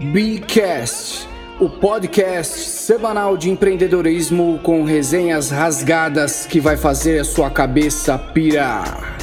Bcast, o podcast semanal de empreendedorismo com resenhas rasgadas que vai fazer a sua cabeça pirar.